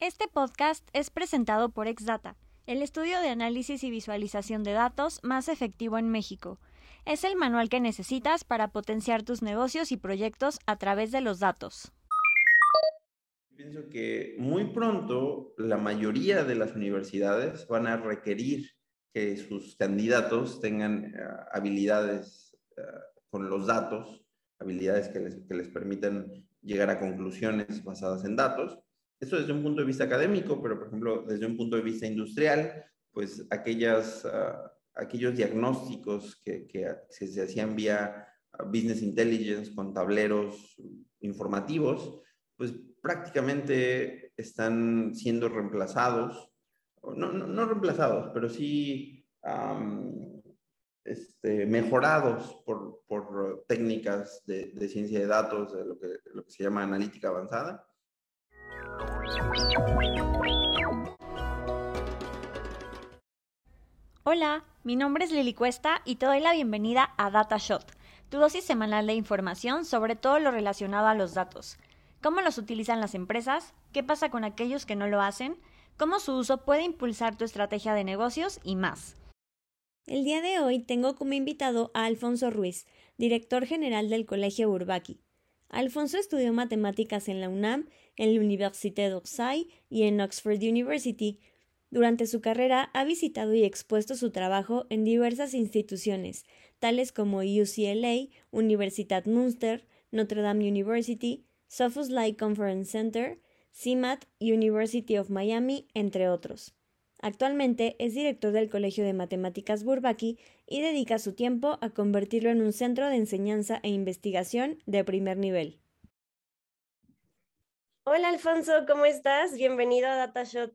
Este podcast es presentado por Exdata, el estudio de análisis y visualización de datos más efectivo en México. Es el manual que necesitas para potenciar tus negocios y proyectos a través de los datos. Pienso que muy pronto la mayoría de las universidades van a requerir que sus candidatos tengan eh, habilidades eh, con los datos, habilidades que les, que les permitan llegar a conclusiones basadas en datos esto desde un punto de vista académico, pero por ejemplo desde un punto de vista industrial, pues aquellas, ah, aquellos diagnósticos que, se hacían vía ah, business intelligence con tableros informativos, pues prácticamente están siendo reemplazados, no, no, no reemplazados, pero sí este, mejorados por, por técnicas de, de, ciencia de datos, de lo que, lo que se llama analítica avanzada. Hola, mi nombre es Lili Cuesta y te doy la bienvenida a DataShot, tu dosis semanal de información sobre todo lo relacionado a los datos. ¿Cómo los utilizan las empresas? ¿Qué pasa con aquellos que no lo hacen? ¿Cómo su uso puede impulsar tu estrategia de negocios y más? El día de hoy tengo como invitado a Alfonso Ruiz, director general del Colegio Urbaki. Alfonso estudió matemáticas en la UNAM, en la Université d'Orsay y en Oxford University. Durante su carrera ha visitado y expuesto su trabajo en diversas instituciones, tales como UCLA, Universitat Münster, Notre Dame University, Sophos Light Conference Center, CIMAT, University of Miami, entre otros. Actualmente es director del Colegio de Matemáticas Bourbaki y dedica su tiempo a convertirlo en un centro de enseñanza e investigación de primer nivel. Hola Alfonso, ¿cómo estás? Bienvenido a DataShot.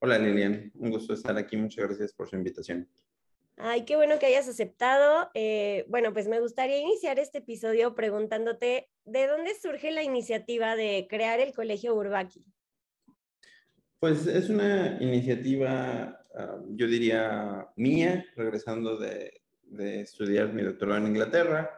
Hola Lilian, un gusto estar aquí. Muchas gracias por su invitación. Ay, qué bueno que hayas aceptado. Eh, bueno, pues me gustaría iniciar este episodio preguntándote de dónde surge la iniciativa de crear el Colegio Bourbaki. Pues es una iniciativa, ah, yo diría, mía, regresando de, estudiar mi doctorado en Inglaterra.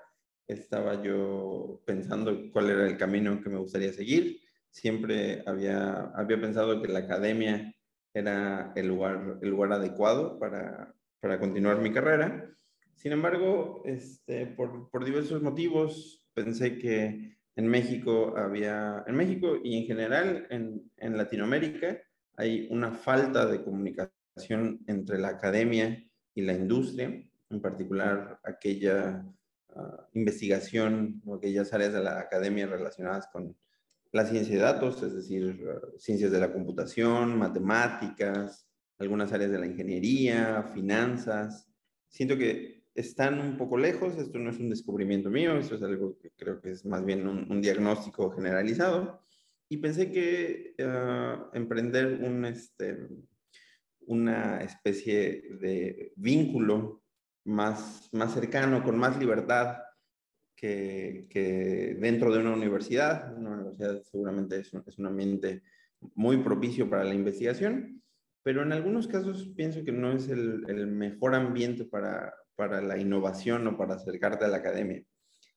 Estaba yo pensando cuál era el camino que me gustaría seguir. Siempre había, había pensado que la academia era el lugar, el lugar adecuado para, para continuar mi carrera. Sin embargo, este, por, por diversos motivos, pensé que en México había, en México y en general en, en Latinoamérica, hay una falta de comunicación entre la academia y la industria, en particular aquella ah, investigación aquellas áreas de la academia relacionadas con la ciencia de datos, es decir, ah, ciencias de la computación, matemáticas, algunas áreas de la ingeniería, finanzas. Siento que están un poco lejos, esto no es un descubrimiento mío, esto es algo que creo que es más bien un diagnóstico generalizado y pensé que ah, emprender un, este, una especie de vínculo más, más cercano, con más libertad que, que dentro de una universidad. Una universidad seguramente es un, es un ambiente muy propicio para la investigación, pero en algunos casos pienso que no es el, el mejor ambiente para, para la innovación o para acercarte a la academia.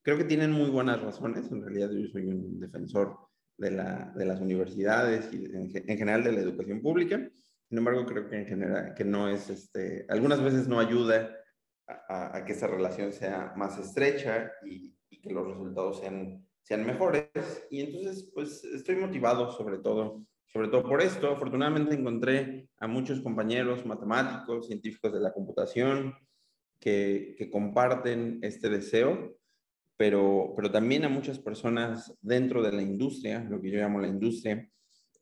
Creo que tienen muy buenas razones, en realidad yo soy un defensor de, la, de las universidades y en, general de la educación pública. Sin embargo, creo que en general que no es, este, algunas veces no ayuda a, que esa relación sea más estrecha y, y, que los resultados sean, sean mejores. Y entonces, pues estoy motivado sobre todo, sobre todo por esto. Afortunadamente encontré a muchos compañeros matemáticos, científicos de la computación, que, que comparten este deseo pero, pero también a muchas personas dentro de la industria, lo que yo llamo la industria,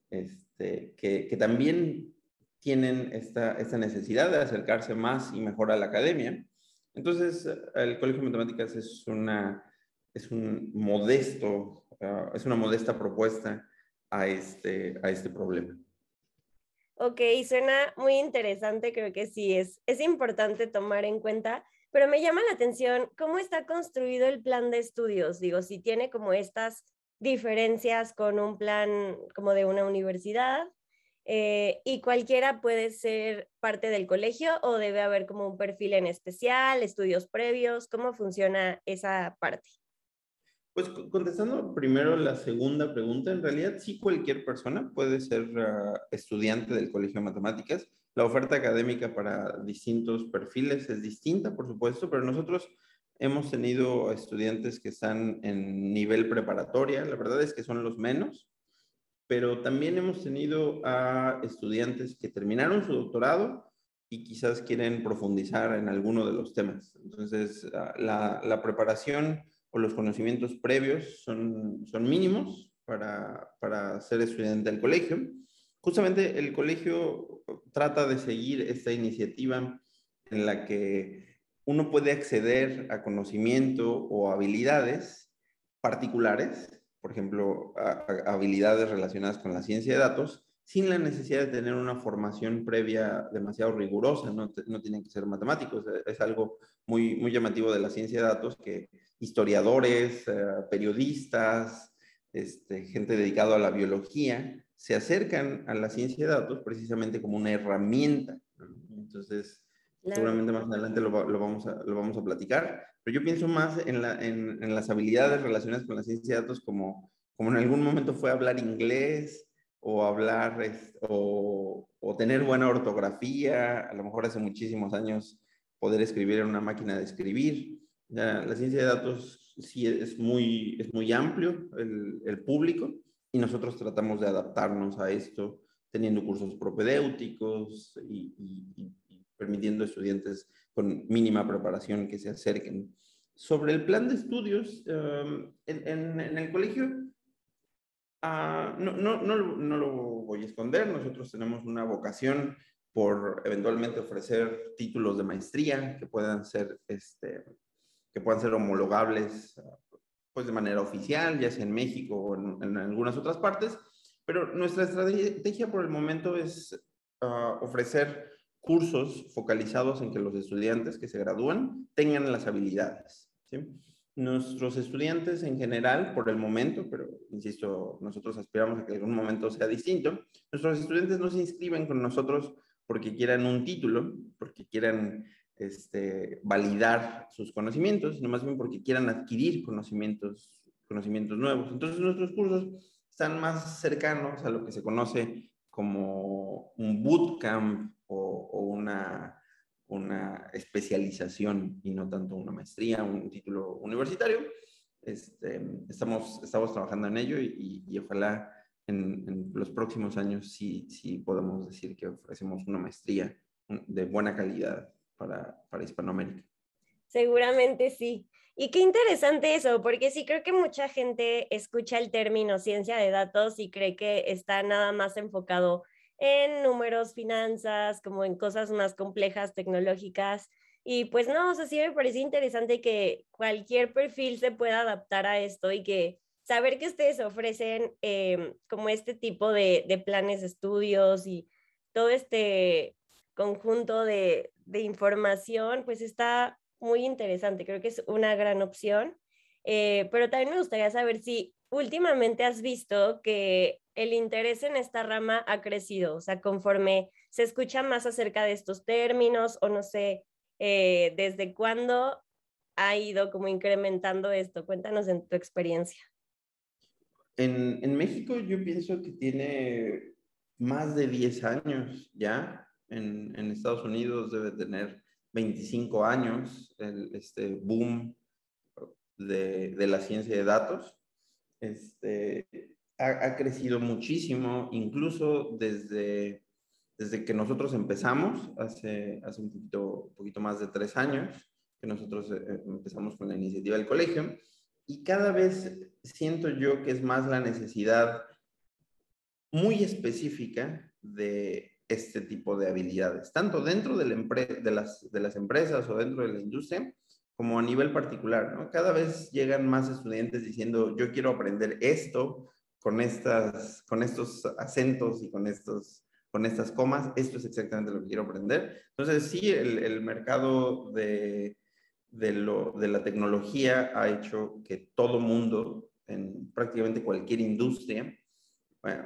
este, que, que también tienen esta, esta necesidad de acercarse más y mejor a la academia. Entonces, el Colegio de Matemáticas es una, es un modesto, uh, es una modesta propuesta a este, a este problema. Ok, suena muy interesante, creo que sí, es, es importante tomar en cuenta pero me llama la atención cómo está construido el plan de estudios. Digo, si tiene como estas diferencias con un plan como de una universidad eh, y cualquiera puede ser parte del colegio o debe haber como un perfil en especial, estudios previos, ¿cómo funciona esa parte? Pues contestando primero la segunda pregunta, en realidad sí cualquier persona puede ser ah, estudiante del Colegio de Matemáticas. La oferta académica para distintos perfiles es distinta, por supuesto, pero nosotros hemos tenido estudiantes que están en nivel preparatoria, la verdad es que son los menos, pero también hemos tenido a estudiantes que terminaron su doctorado y quizás quieren profundizar en alguno de los temas. Entonces, ah, la, preparación o los conocimientos previos son, son mínimos para, para ser estudiante del colegio. Justamente el colegio trata de seguir esta iniciativa en la que uno puede acceder a conocimiento o habilidades particulares, por ejemplo, habilidades relacionadas con la ciencia de datos, sin la necesidad de tener una formación previa demasiado rigurosa, no, tienen que ser matemáticos, es algo muy, muy llamativo de la ciencia de datos que historiadores, eh, periodistas, este, gente dedicada a la biología, se acercan a la ciencia de datos precisamente como una herramienta. Entonces, seguramente más adelante lo, vamos a, lo vamos a platicar, pero yo pienso más en, la, en, en, las habilidades relacionadas con la ciencia de datos como, como en algún momento fue hablar inglés o hablar o, o tener buena ortografía, a lo mejor hace muchísimos años poder escribir en una máquina de escribir la ciencia de datos sí es muy, es muy amplio el, el, público y nosotros tratamos de adaptarnos a esto teniendo cursos propedéuticos y, permitiendo estudiantes con mínima preparación que se acerquen. Sobre el plan de estudios, um, en, el colegio, uh, no, no, no, no, lo voy a esconder, nosotros tenemos una vocación por eventualmente ofrecer títulos de maestría que puedan ser este, que puedan ser homologables pues de manera oficial, ya sea en México o en, algunas otras partes, pero nuestra estrategia por el momento es uh, ofrecer cursos focalizados en que los estudiantes que se gradúan tengan las habilidades. Nuestros estudiantes en general, por el momento, pero insisto, nosotros aspiramos a que en algún momento sea distinto, nuestros estudiantes no se inscriben con nosotros porque quieran un título, porque quieran este, validar sus conocimientos, sino más bien porque quieran adquirir conocimientos, conocimientos nuevos. Entonces nuestros cursos están más cercanos a lo que se conoce como un bootcamp o, una, una especialización y no tanto una maestría, un título universitario. Este, estamos, estamos trabajando en ello y, y ojalá en, en, los próximos años sí, sí podamos decir que ofrecemos una maestría de buena calidad para, para Hispanoamérica. Seguramente sí. Y qué interesante eso, porque sí creo que mucha gente escucha el término ciencia de datos y cree que está nada más enfocado en números, finanzas, como en cosas más complejas, tecnológicas. Y pues no, o sea, sí me parece interesante que cualquier perfil se pueda adaptar a esto y que saber que ustedes ofrecen eh, como este tipo de, de planes estudios y todo este conjunto de, de información, pues está muy interesante. Creo que es una gran opción. Eh, pero también me gustaría saber si últimamente has visto que el interés en esta rama ha crecido, o sea, conforme se escucha más acerca de estos términos o no sé, eh, desde cuándo ha ido como incrementando esto. Cuéntanos en tu experiencia. En, en México yo pienso que tiene más de 10 años ya en, en Estados Unidos debe tener 25 años, el, este boom de, de, la ciencia de datos. Este, ha, ha, crecido muchísimo, incluso desde, desde que nosotros empezamos, hace, hace un poquito, poquito más de tres años, que nosotros eh, empezamos con la iniciativa del colegio, y cada vez siento yo que es más la necesidad muy específica de este tipo de habilidades, tanto dentro de, la de, las, empresas o dentro de la industria, como a nivel particular. Cada vez llegan más estudiantes diciendo, yo quiero aprender esto con, estas, con estos acentos y con, estos, con estas comas, esto es exactamente lo que quiero aprender. Entonces, sí, el, el mercado de, de la tecnología ha hecho que todo mundo, en prácticamente cualquier industria,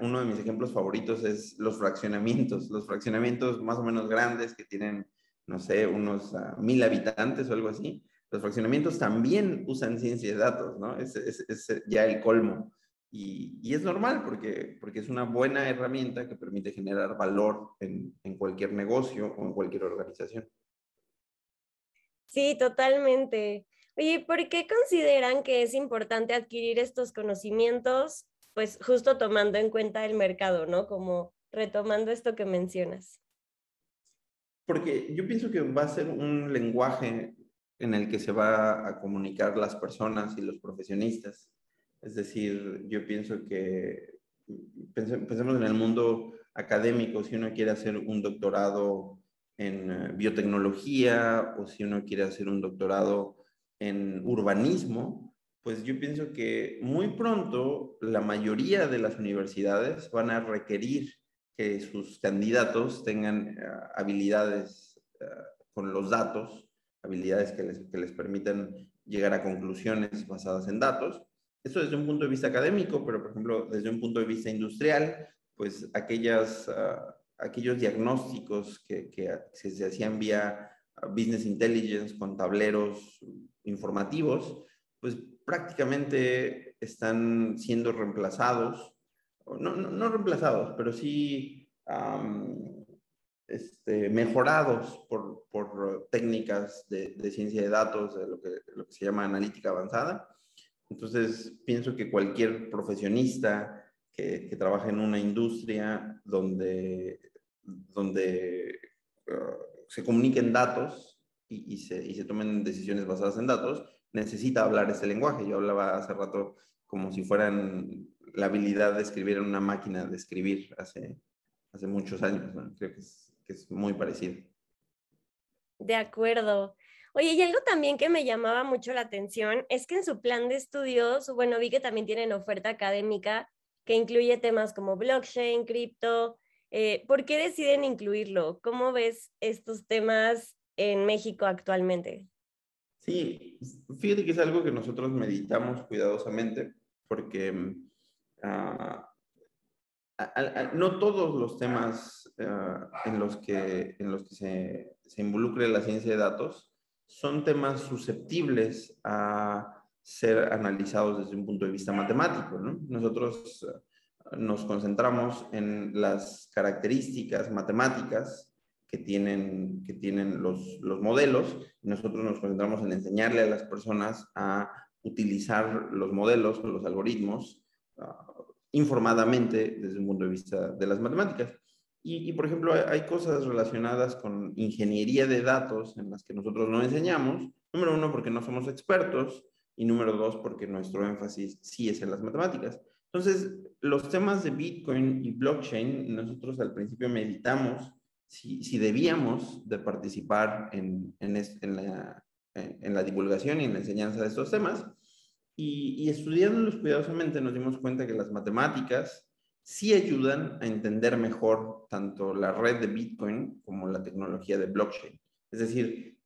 uno de mis ejemplos favoritos es los fraccionamientos, los fraccionamientos más o menos grandes que tienen, no sé, unos uh, mil habitantes o algo así. los fraccionamientos también usan ciencia de datos, ¿no? Es, es, ya el colmo. Y, y, es normal porque, porque es una buena herramienta que permite generar valor en, en cualquier negocio o en cualquier organización. Sí, totalmente. Oye, ¿por qué consideran que es importante adquirir estos conocimientos? Pues justo tomando en cuenta el mercado, ¿no? Como retomando esto que mencionas. Porque yo pienso que va a ser un lenguaje en el que se va a comunicar las personas y los profesionistas. Es decir, yo pienso que pensemos en el mundo académico, si uno quiere hacer un doctorado en eh, biotecnología o si uno quiere hacer un doctorado en urbanismo, pues yo pienso que muy pronto la mayoría de las universidades van a requerir que sus candidatos tengan eh, habilidades eh, con los datos, habilidades que les, que les permitan llegar a conclusiones basadas en datos. Eso desde un punto de vista académico, pero por ejemplo desde un punto de vista industrial, pues aquellas, ah, aquellos diagnósticos que, que se hacían vía business intelligence con tableros informativos, pues prácticamente están siendo reemplazados no, no, reemplazados, pero sí este, mejorados por, por técnicas de, ciencia de datos, de lo que, lo que se llama analítica avanzada. Entonces, pienso que cualquier profesionista que, que trabaja en una industria donde, donde uh, se comuniquen datos y, y, se, y se tomen decisiones basadas en datos, necesita hablar ese lenguaje. Yo hablaba hace rato como si fueran la habilidad de escribir en una máquina de escribir hace, hace muchos años. Creo que es, que es muy parecido. De acuerdo. Oye, y algo también que me llamaba mucho la atención es que en su plan de estudios, bueno, vi que también tienen oferta académica que incluye temas como blockchain, cripto. Eh, ¿Por qué deciden incluirlo? ¿Cómo ves estos temas en México actualmente? Sí, fíjate que es algo que nosotros meditamos cuidadosamente porque mm, Ah, no todos los temas ah, en los que, en los que se, involucre la ciencia de datos son temas susceptibles a ser analizados desde un punto de vista matemático. Nosotros nos concentramos en las características matemáticas que tienen, que tienen los, los modelos y nosotros nos concentramos en enseñarle a las personas a utilizar los modelos los algoritmos informadamente desde un punto de vista de las matemáticas. Y, por ejemplo, hay, cosas relacionadas con ingeniería de datos en las que nosotros no enseñamos. Número uno, porque no somos expertos. Y número dos, porque nuestro énfasis sí es en las matemáticas. Entonces, los temas de Bitcoin y blockchain, nosotros al principio meditamos si, debíamos de participar en, en, la, en la divulgación y en la enseñanza de estos temas. Y, estudiándolos cuidadosamente nos dimos cuenta que las matemáticas sí ayudan a entender mejor tanto la red de Bitcoin como la tecnología de blockchain. Es decir,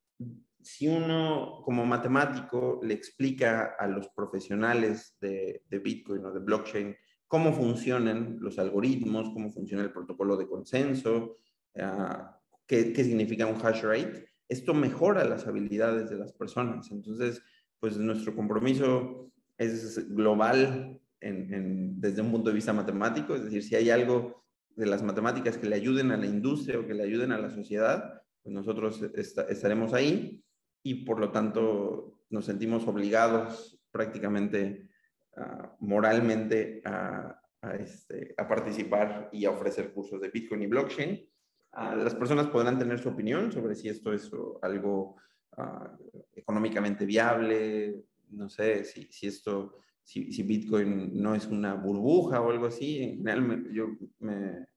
si uno como matemático le explica a los profesionales de, Bitcoin o de blockchain cómo funcionan los algoritmos, cómo funciona el protocolo de consenso, ah, qué, qué significa un hash rate, esto mejora las habilidades de las personas. Entonces, pues nuestro compromiso es global desde un punto de vista matemático, es decir, si hay algo de las matemáticas que le ayuden a la industria o que le ayuden a la sociedad, pues nosotros estaremos ahí y por lo tanto nos sentimos obligados prácticamente ah, moralmente a, este, a, participar y a ofrecer cursos de Bitcoin y blockchain. Ah, las personas podrán tener su opinión sobre si esto es algo Ah, económicamente viable, no sé si, esto, si, Bitcoin no es una burbuja o algo así, en general me, yo me,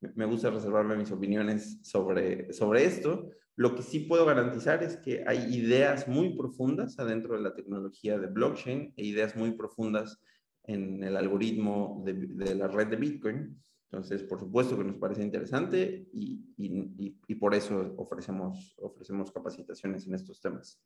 me, gusta reservarme mis opiniones sobre, sobre esto. Lo que sí puedo garantizar es que hay ideas muy profundas adentro de la tecnología de blockchain e ideas muy profundas en el algoritmo de la red de Bitcoin entonces, por supuesto que nos parece interesante y, y, y, por eso ofrecemos, ofrecemos capacitaciones en estos temas.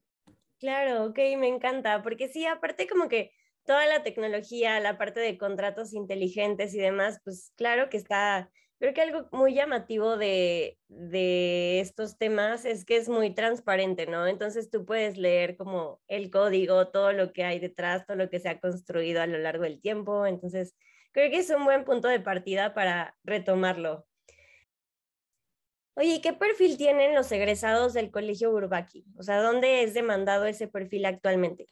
Claro, ok, me encanta, porque sí, aparte como que toda la tecnología, la parte de contratos inteligentes y demás, pues claro que está Creo que algo muy llamativo de, de, estos temas es que es muy transparente, ¿no? Entonces tú puedes leer como el código, todo lo que hay detrás, todo lo que se ha construido a lo largo del tiempo. Entonces, creo que es un buen punto de partida para retomarlo. Oye, ¿qué perfil tienen los egresados del Colegio Urbaki? O sea, ¿dónde es demandado ese perfil actualmente?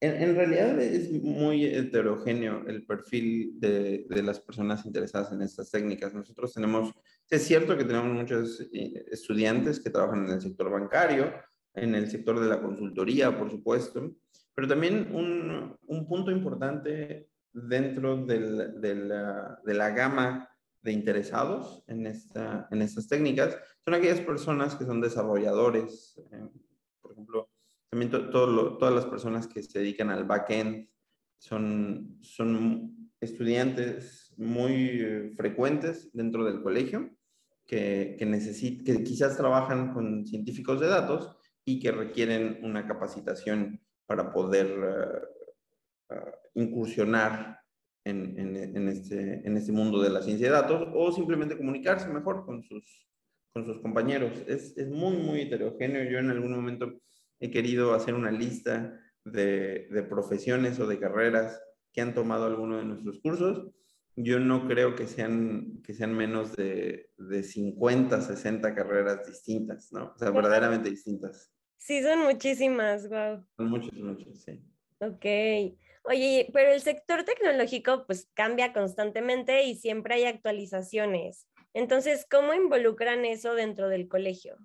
En, realidad es muy heterogéneo el perfil de, de, las personas interesadas en estas técnicas. Nosotros tenemos, es cierto que tenemos muchos eh, estudiantes que trabajan en el sector bancario, en el sector de la consultoría, por supuesto, pero también un, un punto importante dentro del, de, la, de, la, gama de interesados en, esta, en estas técnicas. Son aquellas personas que son desarrolladores, eh, por ejemplo, también todas las personas que se dedican al backend son, son estudiantes muy eh, frecuentes dentro del colegio que, que, que quizás trabajan con científicos de datos y que requieren una capacitación para poder eh, incursionar en, en, este, en este mundo de la ciencia de datos o simplemente comunicarse mejor con sus, con sus compañeros. Es, es muy, muy heterogéneo. Yo en algún momento he querido hacer una lista de, de, profesiones o de carreras que han tomado alguno de nuestros cursos. Yo no creo que sean, que sean menos de, de 50, 60 carreras distintas, ¿no? O sea, verdaderamente distintas. Sí, son muchísimas, wow. Son muchas, muchas, sí. Ok. Oye, pero el sector tecnológico pues cambia constantemente y siempre hay actualizaciones. Entonces, ¿cómo involucran eso dentro del colegio?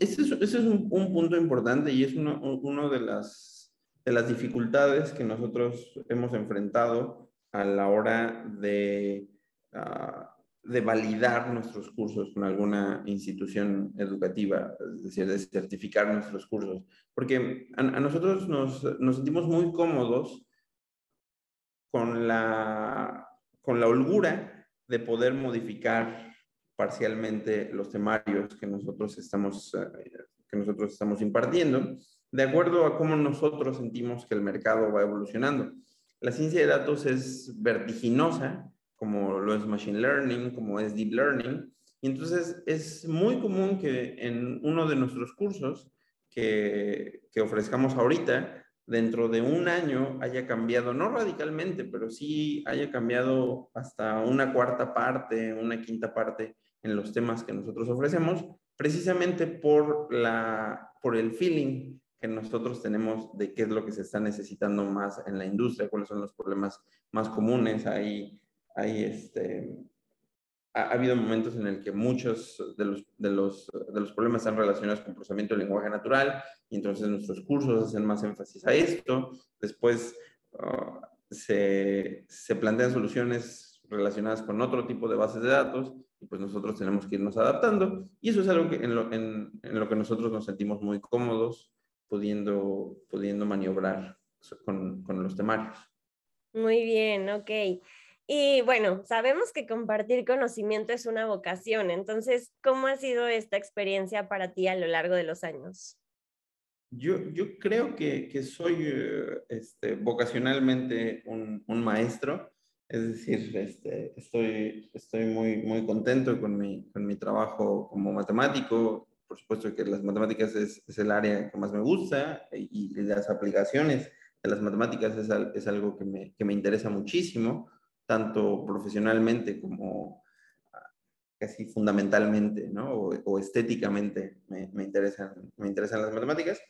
Ese es, un, punto importante y es una uno de, las, de las dificultades que nosotros hemos enfrentado a la hora de, ah, de validar nuestros cursos con alguna institución educativa, es decir, de certificar nuestros cursos. Porque a, nosotros nos, nos, sentimos muy cómodos con la, con la holgura de poder modificar parcialmente los temarios que nosotros estamos, eh, que nosotros estamos impartiendo, de acuerdo a cómo nosotros sentimos que el mercado va evolucionando. La ciencia de datos es vertiginosa, como lo es Machine Learning, como es Deep Learning, y entonces es muy común que en uno de nuestros cursos que, que ofrezcamos ahorita, dentro de un año haya cambiado, no radicalmente, pero sí haya cambiado hasta una cuarta parte, una quinta parte en los temas que nosotros ofrecemos, precisamente por, la, por el feeling que nosotros tenemos de qué es lo que se está necesitando más en la industria, cuáles son los problemas más comunes. Hay, hay este, ha, habido momentos en el que muchos de los, de, los, de los problemas están relacionados con procesamiento del lenguaje natural y entonces nuestros cursos hacen más énfasis a esto. Después uh, se, se plantean soluciones relacionadas con otro tipo de bases de datos pues nosotros tenemos que irnos adaptando y eso es algo que en, lo, en, en lo que nosotros nos sentimos muy cómodos pudiendo, pudiendo maniobrar con, con los temarios. Muy bien, ok. Y bueno, sabemos que compartir conocimiento es una vocación, entonces, ¿cómo ha sido esta experiencia para ti a lo largo de los años? Yo, yo creo que, que soy eh, este, vocacionalmente un, un maestro es decir, este, estoy, estoy muy, muy contento con mi, con mi trabajo como matemático. Por supuesto que las matemáticas es, el área que más me gusta y, las aplicaciones de las matemáticas es, es algo que me, que me, interesa muchísimo, tanto profesionalmente como ah, casi fundamentalmente, ¿no? O, estéticamente me, me, interesan, me interesan las matemáticas.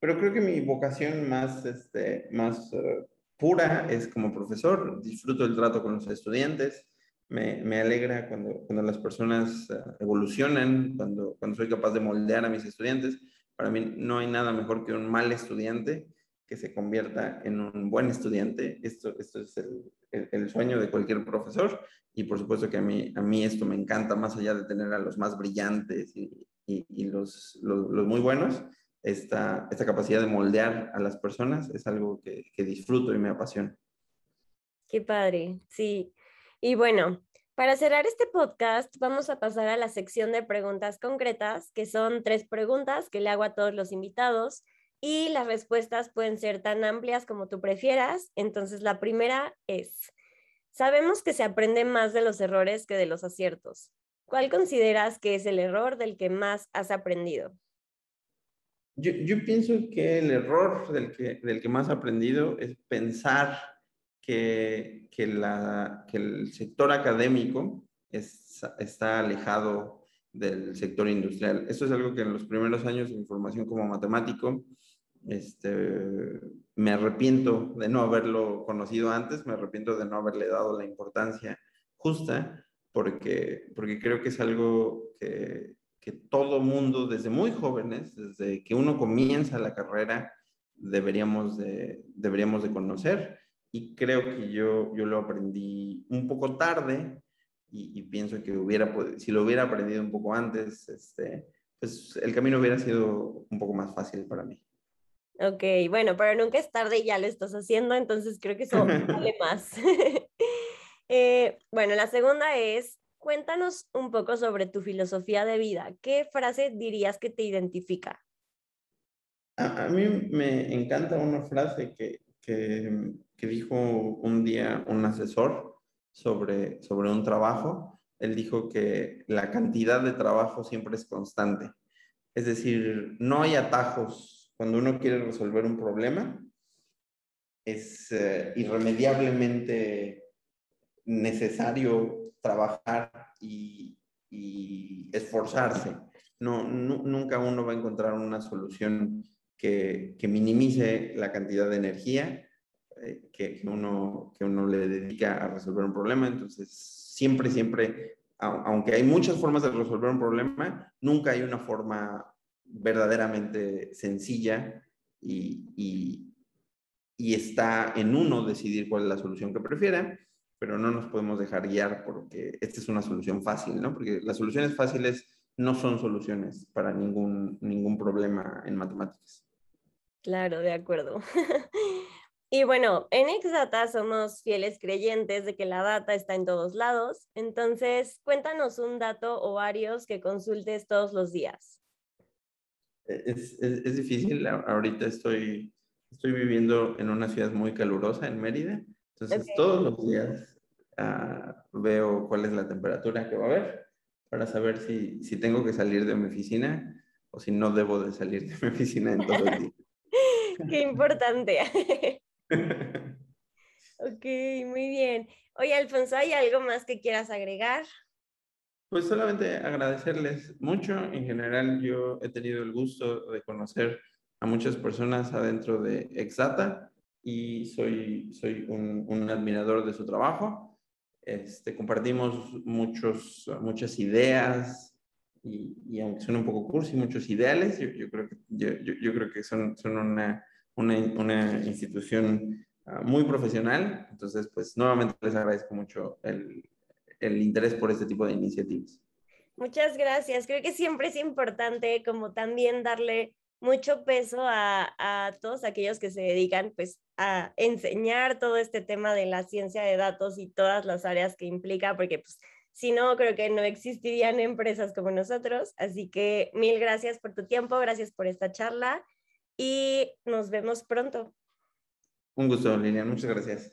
Pero creo que mi vocación más, este, más uh, pura es como profesor, disfruto el trato con los estudiantes, me, me alegra cuando, cuando las personas eh, evolucionan, cuando, cuando soy capaz de moldear a mis estudiantes. Para mí no hay nada mejor que un mal estudiante que se convierta en un buen estudiante. Esto, esto es el, el, sueño de cualquier profesor y por supuesto que a mí, a mí esto me encanta más allá de tener a los más brillantes y, y, y los, los, los muy buenos esta, esta capacidad de moldear a las personas es algo que, que disfruto y me apasiona. Qué padre, sí. Y bueno, para cerrar este podcast, vamos a pasar a la sección de preguntas concretas, que son tres preguntas que le hago a todos los invitados y las respuestas pueden ser tan amplias como tú prefieras. Entonces, la primera es, Sabemos que se aprende más de los errores que de los aciertos. ¿Cuál consideras que es el error del que más has aprendido? Yo, pienso que el error del que, del que más he aprendido es pensar que, que, la, que el sector académico es, está alejado del sector industrial. Esto es algo que en los primeros años de mi formación como matemático este, me arrepiento de no haberlo conocido antes, me arrepiento de no haberle dado la importancia justa, porque, porque creo que es algo que, que todo mundo, desde muy jóvenes, desde que uno comienza la carrera, deberíamos de, deberíamos de conocer. Y creo que yo, yo lo aprendí un poco tarde y, pienso que hubiera, si lo hubiera aprendido un poco antes, este, pues el camino hubiera sido un poco más fácil para mí. Ok, bueno, pero nunca es tarde y ya lo estás haciendo, entonces creo que eso vale más. Eh, bueno, la segunda es, cuéntanos un poco sobre tu filosofía de vida. ¿Qué frase dirías que te identifica? A, mí me encanta una frase que, que, que, dijo un día un asesor sobre, sobre un trabajo. Él dijo que la cantidad de trabajo siempre es constante. Es decir, no hay atajos cuando uno quiere resolver un problema. Es eh, irremediablemente necesario trabajar y, esforzarse. No, nunca uno va a encontrar una solución que, minimice la cantidad de energía eh, que, uno, que uno le dedica a resolver un problema. Entonces, siempre, siempre, aunque hay muchas formas de resolver un problema, nunca hay una forma verdaderamente sencilla y, está en uno decidir cuál es la solución que prefiera pero no nos podemos dejar guiar porque esta es una solución fácil, ¿no? Porque las soluciones fáciles no son soluciones para ningún, ningún problema en matemáticas. Claro, de acuerdo. y bueno, en Exdata somos fieles creyentes de que la data está en todos lados, entonces cuéntanos un dato o varios que consultes todos los días. Es, es, es difícil, ahorita estoy, estoy viviendo en una ciudad muy calurosa, en Mérida, entonces todos los días Ah, veo cuál es la temperatura que va a haber para saber si, si tengo que salir de mi oficina o si no debo de salir de mi oficina en todo el día. Qué importante. ok, muy bien. Oye, Alfonso, ¿hay algo más que quieras agregar? Pues solamente agradecerles mucho. En general, yo he tenido el gusto de conocer a muchas personas adentro de Exata y soy, soy un, un admirador de su trabajo. Este, compartimos muchos, muchas ideas y, y, aunque suene un poco cursi, muchos ideales, yo, yo creo que, yo, yo, creo que son, son una, una, una institución uh, muy profesional. Entonces, pues nuevamente les agradezco mucho el, el interés por este tipo de iniciativas. Muchas gracias. Creo que siempre es importante como también darle mucho peso a, a, todos aquellos que se dedican pues a enseñar todo este tema de la ciencia de datos y todas las áreas que implica, porque pues si no, creo que no existirían empresas como nosotros. Así que mil gracias por tu tiempo, gracias por esta charla y nos vemos pronto. Un gusto, Lilian, muchas gracias.